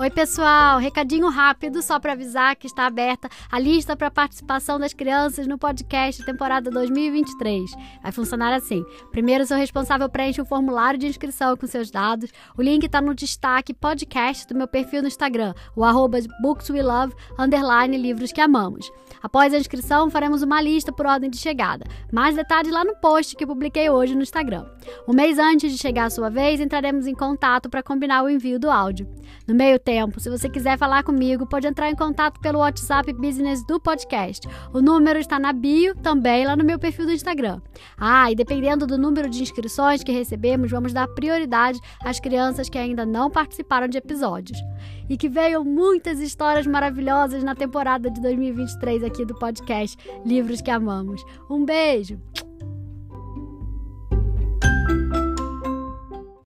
Oi, pessoal! Recadinho rápido só para avisar que está aberta a lista para participação das crianças no podcast temporada 2023. Vai funcionar assim: primeiro, seu responsável preenche o formulário de inscrição com seus dados. O link está no destaque podcast do meu perfil no Instagram, o arroba bookswelove, underline livros que amamos. Após a inscrição, faremos uma lista por ordem de chegada. Mais detalhes lá no post que publiquei hoje no Instagram. Um mês antes de chegar a sua vez, entraremos em contato para combinar o envio do áudio. No meio tempo, se você quiser falar comigo, pode entrar em contato pelo WhatsApp Business do podcast. O número está na bio, também lá no meu perfil do Instagram. Ah, e dependendo do número de inscrições que recebemos, vamos dar prioridade às crianças que ainda não participaram de episódios. E que venham muitas histórias maravilhosas na temporada de 2023 aqui do podcast Livros que Amamos. Um beijo!